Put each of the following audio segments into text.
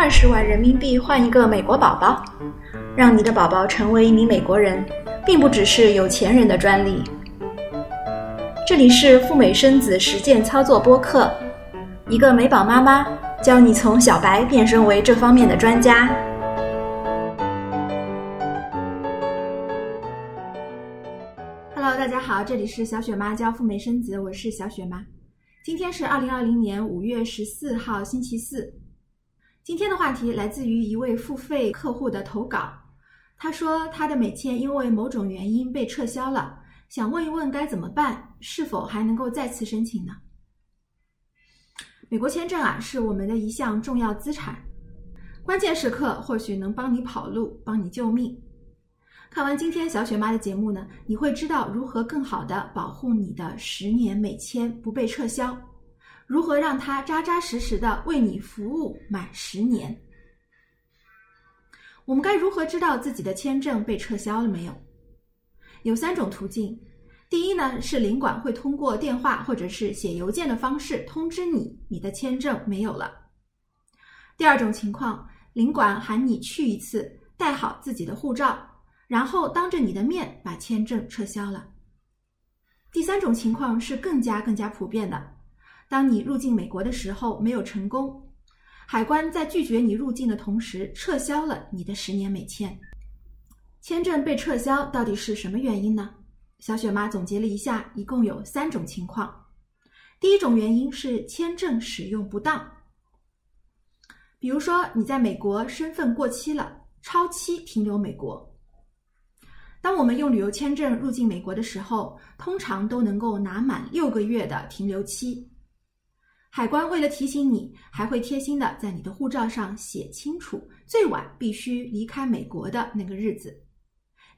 二十万人民币换一个美国宝宝，让你的宝宝成为一名美国人，并不只是有钱人的专利。这里是赴美生子实践操作播客，一个美宝妈妈教你从小白变身为这方面的专家。Hello，大家好，这里是小雪妈教赴美生子，我是小雪妈。今天是二零二零年五月十四号，星期四。今天的话题来自于一位付费客户的投稿，他说他的美签因为某种原因被撤销了，想问一问该怎么办，是否还能够再次申请呢？美国签证啊，是我们的一项重要资产，关键时刻或许能帮你跑路，帮你救命。看完今天小雪妈的节目呢，你会知道如何更好的保护你的十年美签不被撤销，如何让它扎扎实实的为你服务满十年。我们该如何知道自己的签证被撤销了没有？有三种途径。第一呢，是领馆会通过电话或者是写邮件的方式通知你，你的签证没有了。第二种情况，领馆喊你去一次，带好自己的护照。然后当着你的面把签证撤销了。第三种情况是更加更加普遍的，当你入境美国的时候没有成功，海关在拒绝你入境的同时撤销了你的十年美签。签证被撤销到底是什么原因呢？小雪妈总结了一下，一共有三种情况。第一种原因是签证使用不当，比如说你在美国身份过期了，超期停留美国。当我们用旅游签证入境美国的时候，通常都能够拿满六个月的停留期。海关为了提醒你，还会贴心的在你的护照上写清楚最晚必须离开美国的那个日子，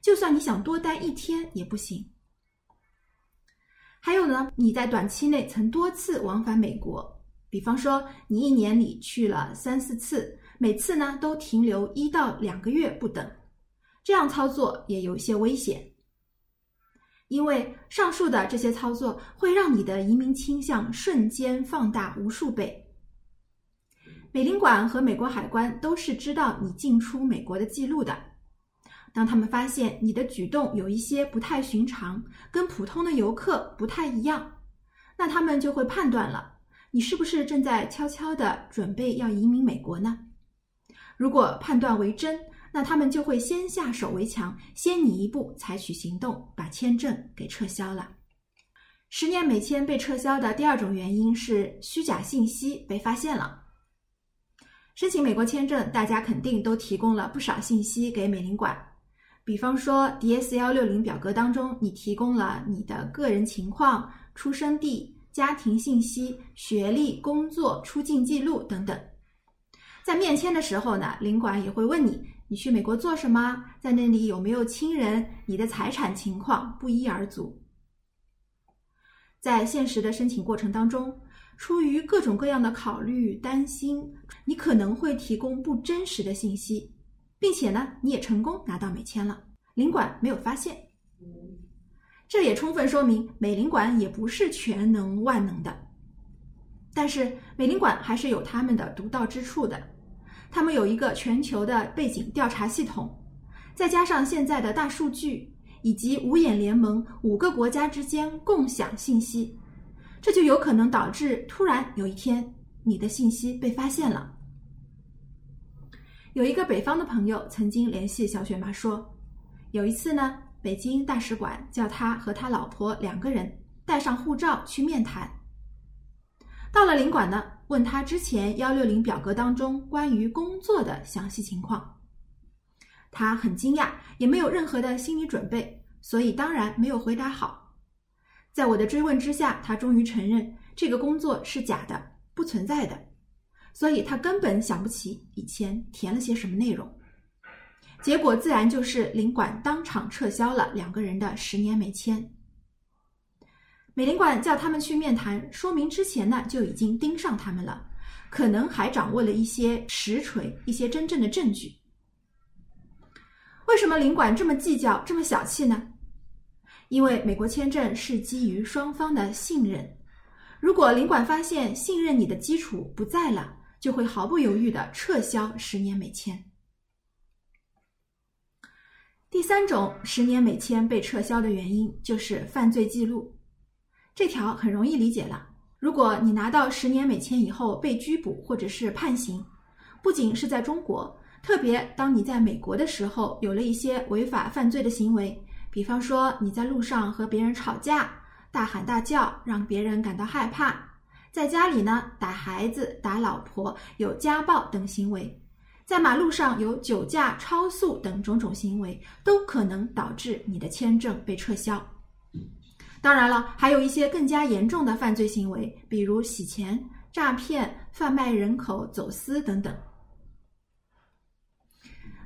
就算你想多待一天也不行。还有呢，你在短期内曾多次往返美国，比方说你一年里去了三四次，每次呢都停留一到两个月不等。这样操作也有些危险，因为上述的这些操作会让你的移民倾向瞬间放大无数倍。美领馆和美国海关都是知道你进出美国的记录的，当他们发现你的举动有一些不太寻常，跟普通的游客不太一样，那他们就会判断了，你是不是正在悄悄的准备要移民美国呢？如果判断为真。那他们就会先下手为强，先你一步采取行动，把签证给撤销了。十年美签被撤销的第二种原因是虚假信息被发现了。申请美国签证，大家肯定都提供了不少信息给美领馆，比方说 DS 幺六零表格当中，你提供了你的个人情况、出生地、家庭信息、学历、工作、出境记录等等。在面签的时候呢，领馆也会问你。你去美国做什么？在那里有没有亲人？你的财产情况不一而足。在现实的申请过程当中，出于各种各样的考虑、担心，你可能会提供不真实的信息，并且呢，你也成功拿到美签了，领馆没有发现。这也充分说明美领馆也不是全能万能的，但是美领馆还是有他们的独到之处的。他们有一个全球的背景调查系统，再加上现在的大数据以及五眼联盟五个国家之间共享信息，这就有可能导致突然有一天你的信息被发现了。有一个北方的朋友曾经联系小雪妈说，有一次呢，北京大使馆叫他和他老婆两个人带上护照去面谈，到了领馆呢。问他之前幺六零表格当中关于工作的详细情况，他很惊讶，也没有任何的心理准备，所以当然没有回答好。在我的追问之下，他终于承认这个工作是假的，不存在的，所以他根本想不起以前填了些什么内容。结果自然就是领馆当场撤销了两个人的十年美签。美领馆叫他们去面谈，说明之前呢就已经盯上他们了，可能还掌握了一些实锤、一些真正的证据。为什么领馆这么计较、这么小气呢？因为美国签证是基于双方的信任，如果领馆发现信任你的基础不在了，就会毫不犹豫的撤销十年美签。第三种十年美签被撤销的原因就是犯罪记录，这条很容易理解了。如果你拿到十年美签以后被拘捕或者是判刑，不仅是在中国，特别当你在美国的时候有了一些违法犯罪的行为，比方说你在路上和别人吵架、大喊大叫，让别人感到害怕；在家里呢打孩子、打老婆、有家暴等行为。在马路上有酒驾、超速等种种行为，都可能导致你的签证被撤销。当然了，还有一些更加严重的犯罪行为，比如洗钱、诈骗、贩卖人口、走私等等。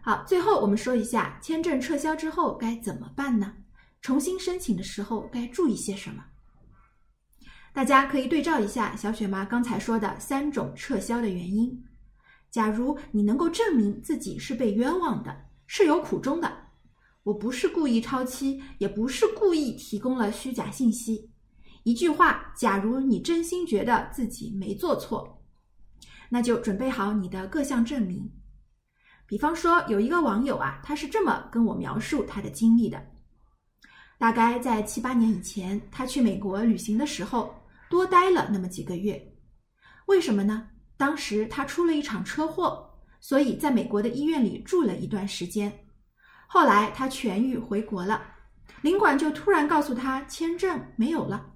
好，最后我们说一下，签证撤销之后该怎么办呢？重新申请的时候该注意些什么？大家可以对照一下小雪妈刚才说的三种撤销的原因。假如你能够证明自己是被冤枉的，是有苦衷的，我不是故意超期，也不是故意提供了虚假信息。一句话，假如你真心觉得自己没做错，那就准备好你的各项证明。比方说，有一个网友啊，他是这么跟我描述他的经历的：大概在七八年以前，他去美国旅行的时候，多待了那么几个月。为什么呢？当时他出了一场车祸，所以在美国的医院里住了一段时间。后来他痊愈回国了，领馆就突然告诉他签证没有了。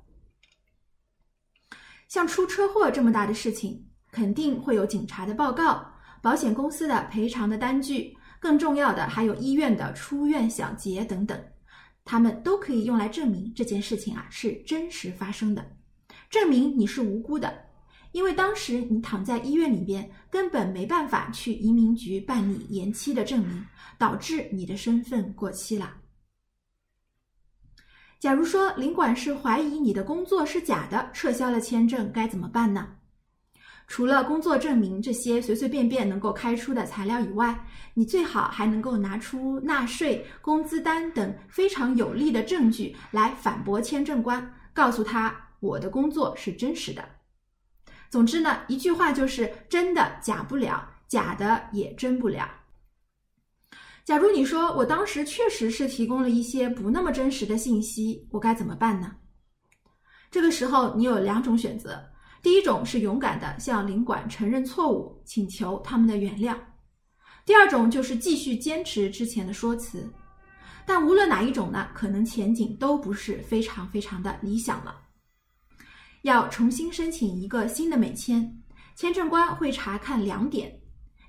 像出车祸这么大的事情，肯定会有警察的报告、保险公司的赔偿的单据，更重要的还有医院的出院小结等等，他们都可以用来证明这件事情啊是真实发生的，证明你是无辜的。因为当时你躺在医院里边，根本没办法去移民局办理延期的证明，导致你的身份过期了。假如说领馆是怀疑你的工作是假的，撤销了签证，该怎么办呢？除了工作证明这些随随便便能够开出的材料以外，你最好还能够拿出纳税、工资单等非常有力的证据来反驳签证官，告诉他我的工作是真实的。总之呢，一句话就是真的假不了，假的也真不了。假如你说我当时确实是提供了一些不那么真实的信息，我该怎么办呢？这个时候你有两种选择：第一种是勇敢的向领馆承认错误，请求他们的原谅；第二种就是继续坚持之前的说辞。但无论哪一种呢，可能前景都不是非常非常的理想了。要重新申请一个新的美签，签证官会查看两点：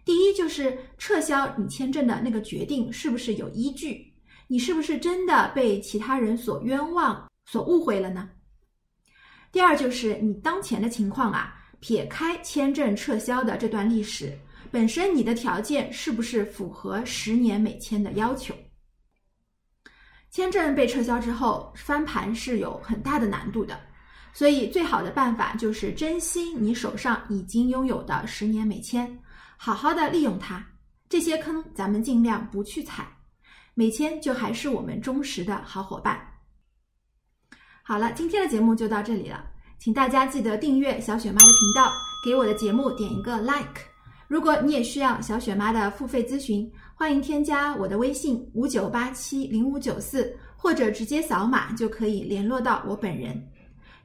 第一，就是撤销你签证的那个决定是不是有依据，你是不是真的被其他人所冤枉、所误会了呢？第二，就是你当前的情况啊，撇开签证撤销的这段历史，本身你的条件是不是符合十年美签的要求？签证被撤销之后，翻盘是有很大的难度的。所以，最好的办法就是珍惜你手上已经拥有的十年美签，好好的利用它。这些坑咱们尽量不去踩，美签就还是我们忠实的好伙伴。好了，今天的节目就到这里了，请大家记得订阅小雪妈的频道，给我的节目点一个 like。如果你也需要小雪妈的付费咨询，欢迎添加我的微信五九八七零五九四，或者直接扫码就可以联络到我本人。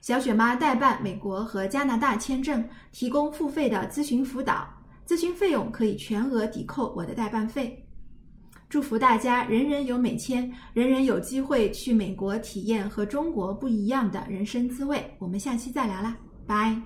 小雪妈代办美国和加拿大签证，提供付费的咨询辅导，咨询费用可以全额抵扣我的代办费。祝福大家人人有美签，人人有机会去美国体验和中国不一样的人生滋味。我们下期再聊啦，拜。